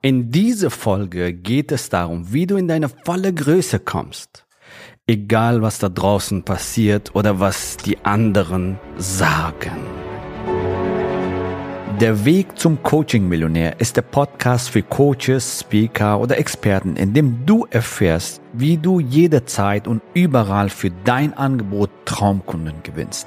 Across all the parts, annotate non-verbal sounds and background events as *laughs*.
In dieser Folge geht es darum, wie du in deine volle Größe kommst. Egal was da draußen passiert oder was die anderen sagen. Der Weg zum Coaching-Millionär ist der Podcast für Coaches, Speaker oder Experten, in dem du erfährst, wie du jederzeit und überall für dein Angebot Traumkunden gewinnst.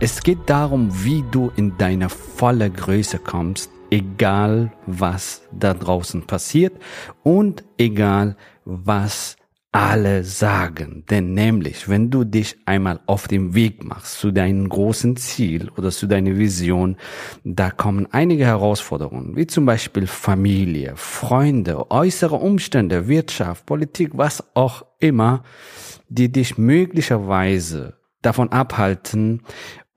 Es geht darum, wie du in deine volle Größe kommst, egal was da draußen passiert und egal was alle sagen. Denn nämlich, wenn du dich einmal auf den Weg machst zu deinem großen Ziel oder zu deiner Vision, da kommen einige Herausforderungen, wie zum Beispiel Familie, Freunde, äußere Umstände, Wirtschaft, Politik, was auch immer, die dich möglicherweise davon abhalten,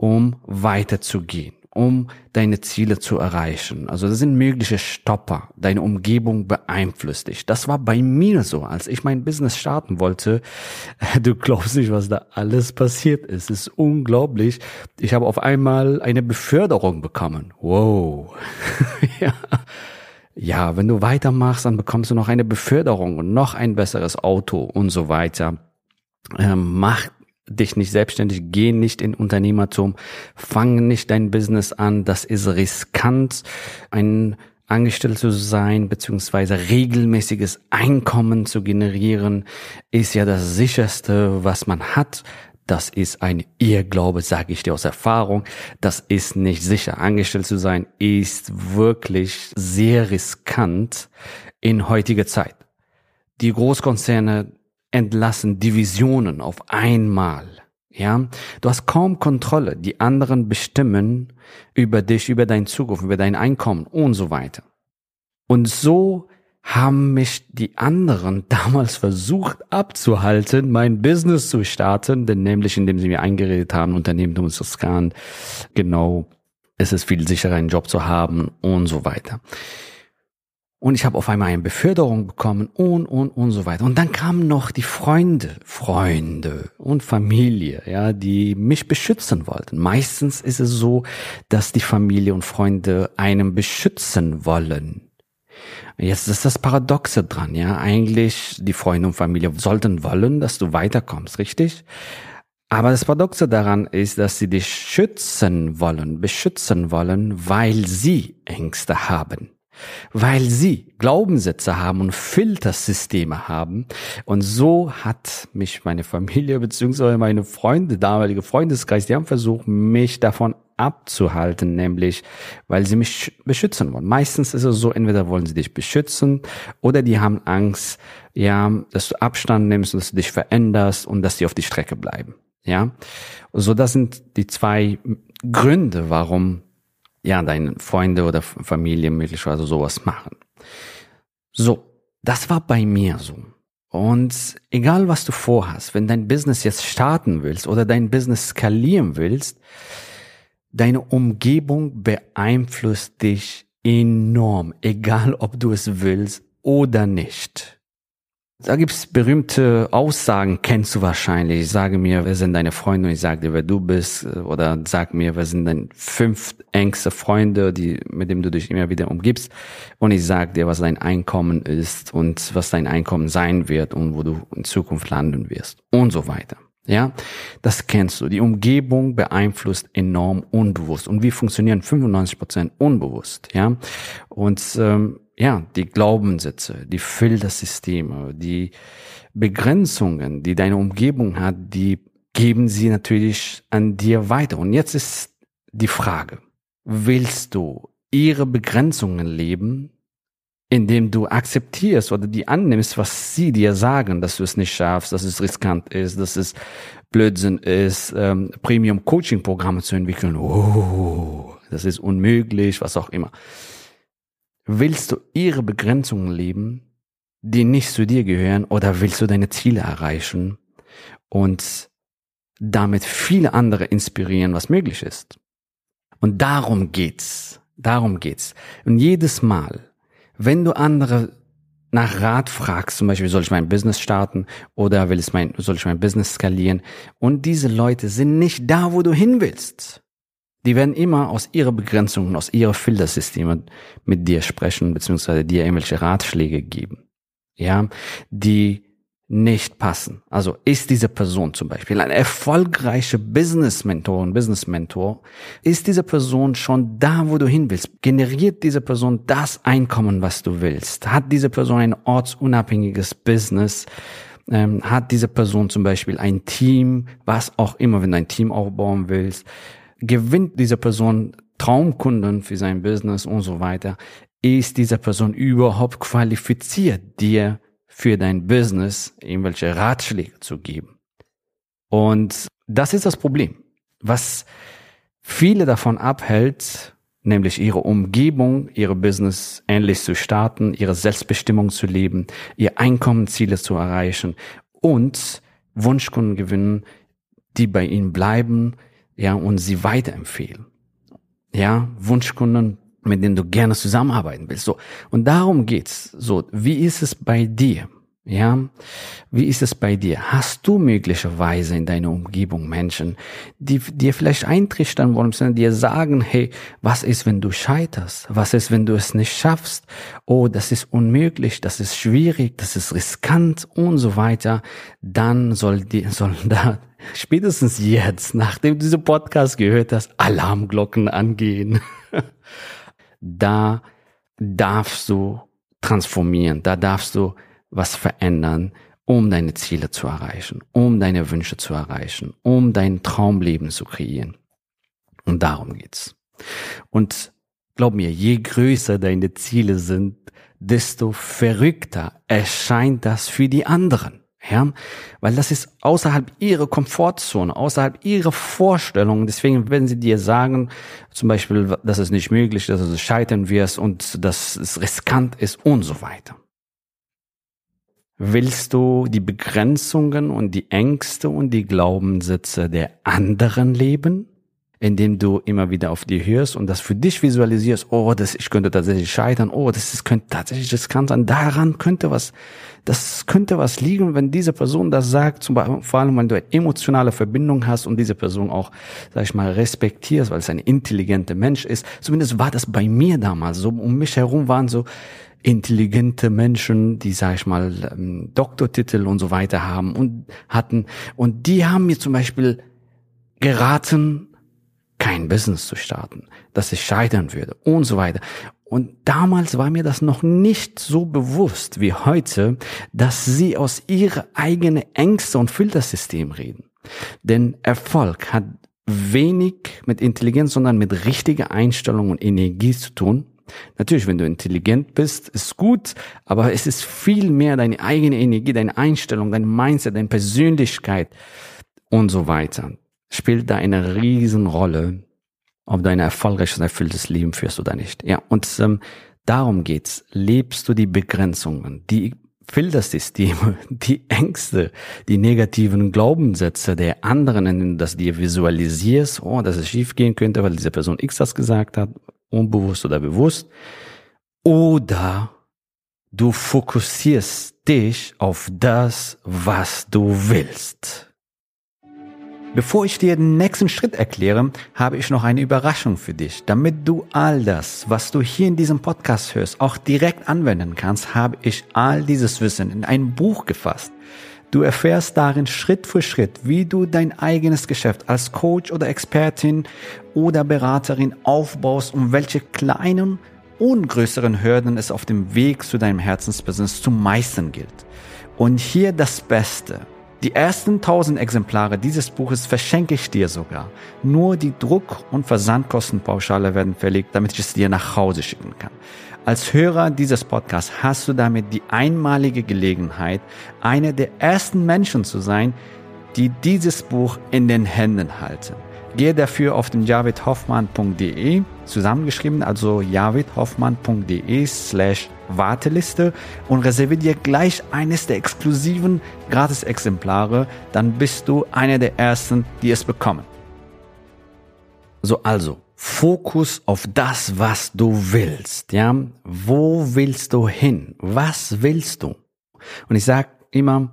um weiterzugehen, um deine Ziele zu erreichen. Also das sind mögliche Stopper. Deine Umgebung beeinflusst dich. Das war bei mir so, als ich mein Business starten wollte. *laughs* Du glaubst nicht, was da alles passiert ist. Es ist unglaublich. Ich habe auf einmal eine Beförderung bekommen. Wow. *laughs* ja. ja, wenn du weitermachst, dann bekommst du noch eine Beförderung und noch ein besseres Auto und so weiter. Ähm, mach dich nicht selbstständig, geh nicht in Unternehmertum, fang nicht dein Business an, das ist riskant, ein Angestellter zu sein, beziehungsweise regelmäßiges Einkommen zu generieren, ist ja das sicherste, was man hat. Das ist ein Irrglaube, sage ich dir aus Erfahrung. Das ist nicht sicher. Angestellt zu sein ist wirklich sehr riskant in heutiger Zeit. Die Großkonzerne entlassen Divisionen auf einmal. Ja, du hast kaum Kontrolle. Die anderen bestimmen über dich, über dein Zukunft, über dein Einkommen und so weiter. Und so haben mich die anderen *laughs* damals versucht abzuhalten, mein Business zu starten, denn nämlich indem sie mir eingeredet haben, Unternehmen ist riskant, genau, es ist viel sicherer, einen Job zu haben und so weiter. Und ich habe auf einmal eine Beförderung bekommen und, und, und so weiter. Und dann kamen noch die Freunde, Freunde und Familie, ja, die mich beschützen wollten. Meistens ist es so, dass die Familie und Freunde einem beschützen wollen. Jetzt ist das Paradoxe dran, ja. Eigentlich die Freunde und Familie sollten wollen, dass du weiterkommst, richtig? Aber das Paradoxe daran ist, dass sie dich schützen wollen, beschützen wollen, weil sie Ängste haben weil sie Glaubenssätze haben und Filtersysteme haben. Und so hat mich meine Familie beziehungsweise meine Freunde, damalige Freundeskreis, die haben versucht, mich davon abzuhalten, nämlich weil sie mich beschützen wollen. Meistens ist es so, entweder wollen sie dich beschützen oder die haben Angst, ja, dass du Abstand nimmst und dass du dich veränderst und dass sie auf die Strecke bleiben. Ja, so das sind die zwei Gründe, warum ja, deine Freunde oder Familie möglicherweise sowas machen. So, das war bei mir so. Und egal was du vorhast, wenn dein Business jetzt starten willst oder dein Business skalieren willst, deine Umgebung beeinflusst dich enorm, egal ob du es willst oder nicht. Da gibt's berühmte Aussagen, kennst du wahrscheinlich. Ich sage mir, wer sind deine Freunde und ich sage dir, wer du bist. Oder sag mir, wer sind deine fünf engste Freunde, die, mit denen du dich immer wieder umgibst. Und ich sage dir, was dein Einkommen ist und was dein Einkommen sein wird und wo du in Zukunft landen wirst und so weiter. Ja, das kennst du. Die Umgebung beeinflusst enorm unbewusst. Und wir funktionieren 95 Prozent unbewusst. Ja, und ähm, ja, die Glaubenssätze, die Filtersysteme, die Begrenzungen, die deine Umgebung hat, die geben sie natürlich an dir weiter. Und jetzt ist die Frage, willst du ihre Begrenzungen leben, indem du akzeptierst oder die annimmst, was sie dir sagen, dass du es nicht schaffst, dass es riskant ist, dass es Blödsinn ist, ähm, Premium-Coaching-Programme zu entwickeln. Oh, das ist unmöglich, was auch immer. Willst du ihre Begrenzungen leben, die nicht zu dir gehören, oder willst du deine Ziele erreichen und damit viele andere inspirieren, was möglich ist? Und darum geht's. Darum geht's. Und jedes Mal, wenn du andere nach Rat fragst, zum Beispiel, soll ich mein Business starten oder will ich mein, soll ich mein Business skalieren? Und diese Leute sind nicht da, wo du hin willst. Die werden immer aus ihrer Begrenzung, aus ihrer Filtersysteme mit dir sprechen, beziehungsweise dir irgendwelche Ratschläge geben. Ja, die nicht passen. Also ist diese Person zum Beispiel eine erfolgreiche Business-Mentorin, Business-Mentor, ist diese Person schon da, wo du hin willst? Generiert diese Person das Einkommen, was du willst? Hat diese Person ein ortsunabhängiges Business? Ähm, hat diese Person zum Beispiel ein Team, was auch immer, wenn du ein Team aufbauen willst? Gewinnt diese Person Traumkunden für sein Business und so weiter? Ist diese Person überhaupt qualifiziert, dir für dein Business irgendwelche Ratschläge zu geben. Und das ist das Problem, was viele davon abhält, nämlich ihre Umgebung, ihre Business ähnlich zu starten, ihre Selbstbestimmung zu leben, ihr Einkommensziele zu erreichen und Wunschkunden gewinnen, die bei ihnen bleiben, ja, und sie weiterempfehlen. Ja, Wunschkunden, mit denen du gerne zusammenarbeiten willst. So. Und darum geht's. So. Wie ist es bei dir? Ja, wie ist es bei dir? Hast du möglicherweise in deiner Umgebung Menschen, die dir vielleicht eintrichtern wollen, sondern dir sagen, hey, was ist, wenn du scheiterst? Was ist, wenn du es nicht schaffst? Oh, das ist unmöglich, das ist schwierig, das ist riskant und so weiter. Dann soll die, *laughs* soll da spätestens jetzt, nachdem du diesen Podcast gehört hast, Alarmglocken angehen. *laughs* da darfst du transformieren, da darfst du was verändern, um deine Ziele zu erreichen, um deine Wünsche zu erreichen, um dein Traumleben zu kreieren. Und darum geht's. Und glaub mir, je größer deine Ziele sind, desto verrückter erscheint das für die anderen. Ja, weil das ist außerhalb ihrer Komfortzone, außerhalb ihrer Vorstellungen. Deswegen, wenn sie dir sagen, zum Beispiel, dass es nicht möglich ist, dass du scheitern wirst und dass es riskant ist und so weiter. Willst du die Begrenzungen und die Ängste und die Glaubenssätze der anderen leben? indem du immer wieder auf die hörst und das für dich visualisierst, oh, das, ich könnte tatsächlich scheitern, oh, das ist, könnte tatsächlich riskant sein, daran könnte was, das könnte was liegen, wenn diese Person das sagt, zum Beispiel, vor allem, wenn du eine emotionale Verbindung hast und diese Person auch, sag ich mal, respektierst, weil es ein intelligenter Mensch ist. Zumindest war das bei mir damals so. Um mich herum waren so, intelligente Menschen, die, sag ich mal, ähm, Doktortitel und so weiter haben und hatten. Und die haben mir zum Beispiel geraten, kein Business zu starten, dass ich scheitern würde und so weiter. Und damals war mir das noch nicht so bewusst wie heute, dass sie aus ihrer eigenen Ängste und Filtersystem reden. Denn Erfolg hat wenig mit Intelligenz, sondern mit richtiger Einstellung und Energie zu tun. Natürlich, wenn du intelligent bist, ist gut, aber es ist viel mehr deine eigene Energie, deine Einstellung, dein Mindset, deine Persönlichkeit und so weiter spielt da eine Riesenrolle, ob du ein erfolgreiches erfülltes Leben führst oder nicht. Ja, und ähm, darum geht's. Lebst du die Begrenzungen, die Filtersysteme, *laughs* die Ängste, die negativen Glaubenssätze der anderen, in denen du das dir visualisierst, oh, dass es schief gehen könnte, weil diese Person X das gesagt hat, unbewusst oder bewusst, oder du fokussierst dich auf das, was du willst. Bevor ich dir den nächsten Schritt erkläre, habe ich noch eine Überraschung für dich. Damit du all das, was du hier in diesem Podcast hörst, auch direkt anwenden kannst, habe ich all dieses Wissen in ein Buch gefasst. Du erfährst darin Schritt für Schritt, wie du dein eigenes Geschäft als Coach oder Expertin oder Beraterin aufbaust und welche kleinen und größeren Hürden es auf dem Weg zu deinem Herzensbusiness zu meistern gilt. Und hier das Beste. Die ersten 1000 Exemplare dieses Buches verschenke ich dir sogar. Nur die Druck- und Versandkostenpauschale werden verlegt, damit ich es dir nach Hause schicken kann. Als Hörer dieses Podcasts hast du damit die einmalige Gelegenheit, einer der ersten Menschen zu sein, die dieses Buch in den Händen halten. Gehe dafür auf den javidhoffmann.de zusammengeschrieben, also javidhoffmann.de slash Warteliste und reserviere dir gleich eines der exklusiven Gratis-Exemplare, dann bist du einer der ersten, die es bekommen. So, also, Fokus auf das, was du willst, ja? Wo willst du hin? Was willst du? Und ich sag immer,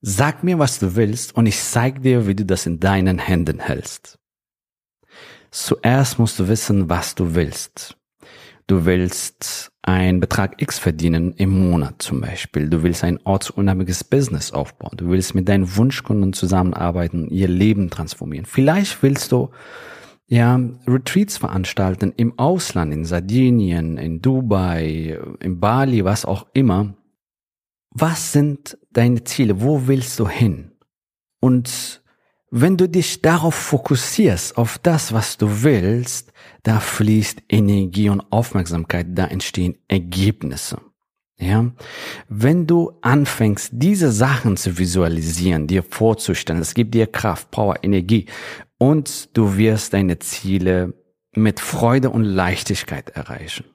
sag mir, was du willst und ich zeig dir, wie du das in deinen Händen hältst. Zuerst musst du wissen, was du willst. Du willst einen Betrag X verdienen im Monat zum Beispiel. Du willst ein ortsunabhängiges Business aufbauen. Du willst mit deinen Wunschkunden zusammenarbeiten, ihr Leben transformieren. Vielleicht willst du ja, Retreats veranstalten im Ausland, in Sardinien, in Dubai, in Bali, was auch immer. Was sind deine Ziele? Wo willst du hin? Und wenn du dich darauf fokussierst, auf das, was du willst, da fließt Energie und Aufmerksamkeit, da entstehen Ergebnisse. Ja, wenn du anfängst, diese Sachen zu visualisieren, dir vorzustellen, es gibt dir Kraft, Power, Energie und du wirst deine Ziele mit Freude und Leichtigkeit erreichen.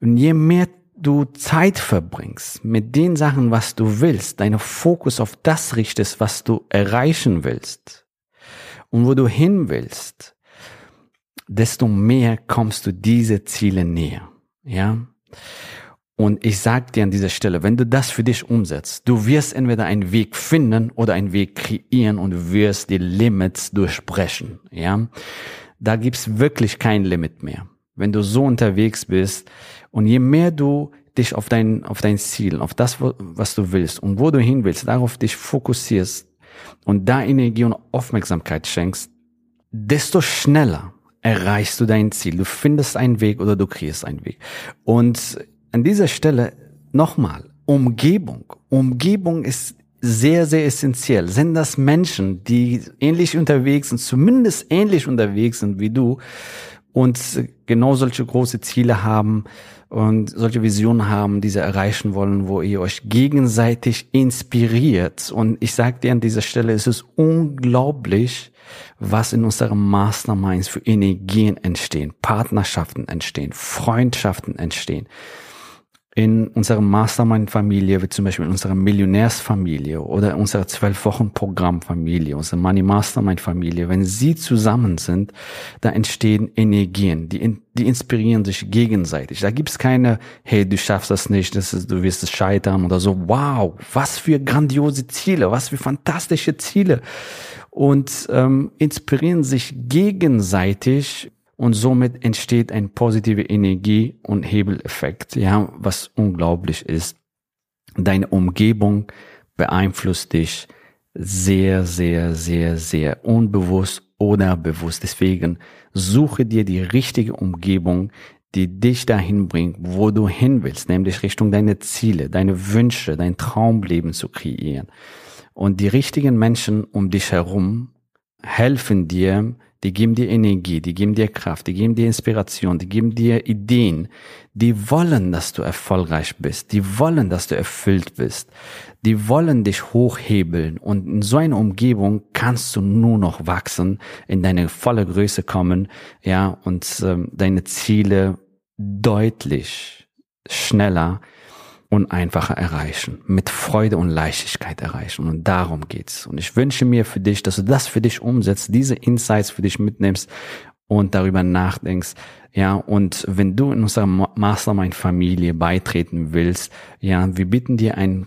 Und je mehr du Zeit verbringst mit den Sachen, was du willst, deine Fokus auf das richtest, was du erreichen willst und wo du hin willst, desto mehr kommst du diese Ziele näher. Ja? Und ich sag dir an dieser Stelle, wenn du das für dich umsetzt, du wirst entweder einen Weg finden oder einen Weg kreieren und wirst die Limits durchbrechen, ja. Da gibt's wirklich kein Limit mehr. Wenn du so unterwegs bist und je mehr du dich auf dein, auf dein Ziel, auf das, was du willst und wo du hin willst, darauf dich fokussierst und da Energie und Aufmerksamkeit schenkst, desto schneller erreichst du dein Ziel. Du findest einen Weg oder du kreierst einen Weg. Und an dieser Stelle nochmal, Umgebung. Umgebung ist sehr, sehr essentiell. Sind das Menschen, die ähnlich unterwegs sind, zumindest ähnlich unterwegs sind wie du und genau solche große Ziele haben und solche Visionen haben, die sie erreichen wollen, wo ihr euch gegenseitig inspiriert. Und ich sage dir an dieser Stelle, es ist unglaublich, was in unseren Masterminds für Energien entstehen, Partnerschaften entstehen, Freundschaften entstehen in unserer Mastermind-Familie, wie zum Beispiel in unserer Millionärsfamilie oder unserer Zwölf-Wochen-Programm-Familie, unsere Money Mastermind-Familie, wenn sie zusammen sind, da entstehen Energien, die, die inspirieren sich gegenseitig. Da gibt's keine, hey, du schaffst das nicht, das ist, du wirst es scheitern oder so. Wow, was für grandiose Ziele, was für fantastische Ziele. Und ähm, inspirieren sich gegenseitig und somit entsteht ein positive Energie und Hebeleffekt, ja, was unglaublich ist. Deine Umgebung beeinflusst dich sehr, sehr, sehr, sehr unbewusst oder bewusst. Deswegen suche dir die richtige Umgebung, die dich dahin bringt, wo du hin willst, nämlich Richtung deine Ziele, deine Wünsche, dein Traumleben zu kreieren. Und die richtigen Menschen um dich herum helfen dir, die geben dir Energie, die geben dir Kraft, die geben dir Inspiration, die geben dir Ideen, die wollen, dass du erfolgreich bist, die wollen, dass du erfüllt bist, die wollen dich hochhebeln. Und in so einer Umgebung kannst du nur noch wachsen, in deine volle Größe kommen, ja, und ähm, deine Ziele deutlich schneller und einfacher erreichen, mit Freude und Leichtigkeit erreichen. Und darum geht's. Und ich wünsche mir für dich, dass du das für dich umsetzt, diese Insights für dich mitnimmst und darüber nachdenkst. Ja, und wenn du in unserer Mastermind-Familie beitreten willst, ja, wir bieten dir ein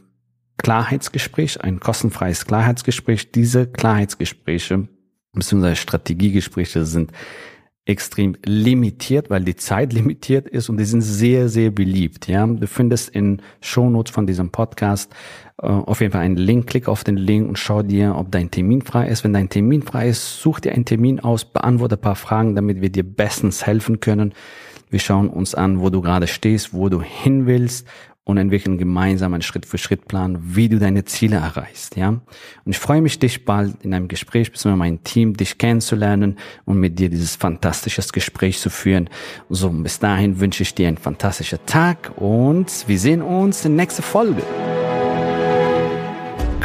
Klarheitsgespräch, ein kostenfreies Klarheitsgespräch. Diese Klarheitsgespräche bzw. Strategiegespräche sind extrem limitiert, weil die Zeit *laughs* limitiert ist und die sind sehr, sehr beliebt. Ja, du findest in Shownotes von diesem Podcast äh, auf jeden Fall einen Link. Klick auf den Link und schau dir, ob dein Termin frei ist. Wenn dein Termin frei ist, such dir einen Termin aus, beantworte ein paar Fragen, damit wir dir bestens helfen können. Wir schauen uns an, wo du gerade stehst, wo du hin willst und entwickeln gemeinsam einen Schritt-für-Schritt-Plan, wie du deine Ziele erreichst, ja. Und ich freue mich, dich bald in einem Gespräch bzw. mein Team, dich kennenzulernen und mit dir dieses fantastisches Gespräch zu führen. So, bis dahin wünsche ich dir einen fantastischen Tag und wir sehen uns in der nächsten Folge.